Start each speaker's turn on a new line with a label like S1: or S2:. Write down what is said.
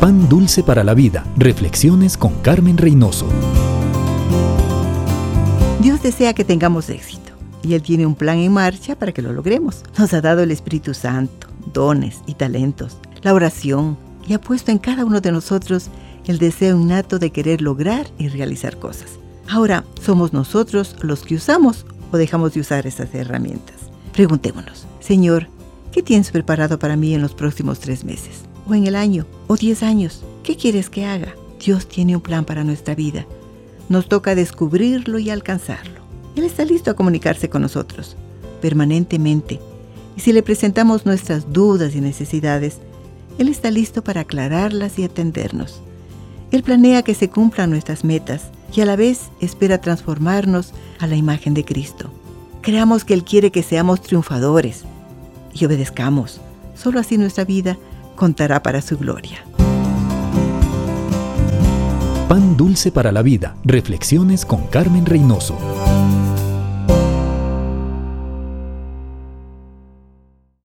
S1: Pan Dulce para la Vida. Reflexiones con Carmen Reynoso.
S2: Dios desea que tengamos éxito y Él tiene un plan en marcha para que lo logremos. Nos ha dado el Espíritu Santo, dones y talentos, la oración y ha puesto en cada uno de nosotros el deseo innato de querer lograr y realizar cosas. Ahora, ¿somos nosotros los que usamos o dejamos de usar esas herramientas? Preguntémonos, Señor, ¿qué tienes preparado para mí en los próximos tres meses? ¿O en el año? ¿O diez años? ¿Qué quieres que haga? Dios tiene un plan para nuestra vida. Nos toca descubrirlo y alcanzarlo. Él está listo a comunicarse con nosotros, permanentemente. Y si le presentamos nuestras dudas y necesidades, Él está listo para aclararlas y atendernos. Él planea que se cumplan nuestras metas y a la vez espera transformarnos a la imagen de Cristo. Creamos que Él quiere que seamos triunfadores y obedezcamos. Solo así nuestra vida contará para su gloria.
S1: Pan dulce para la vida. Reflexiones con Carmen Reynoso.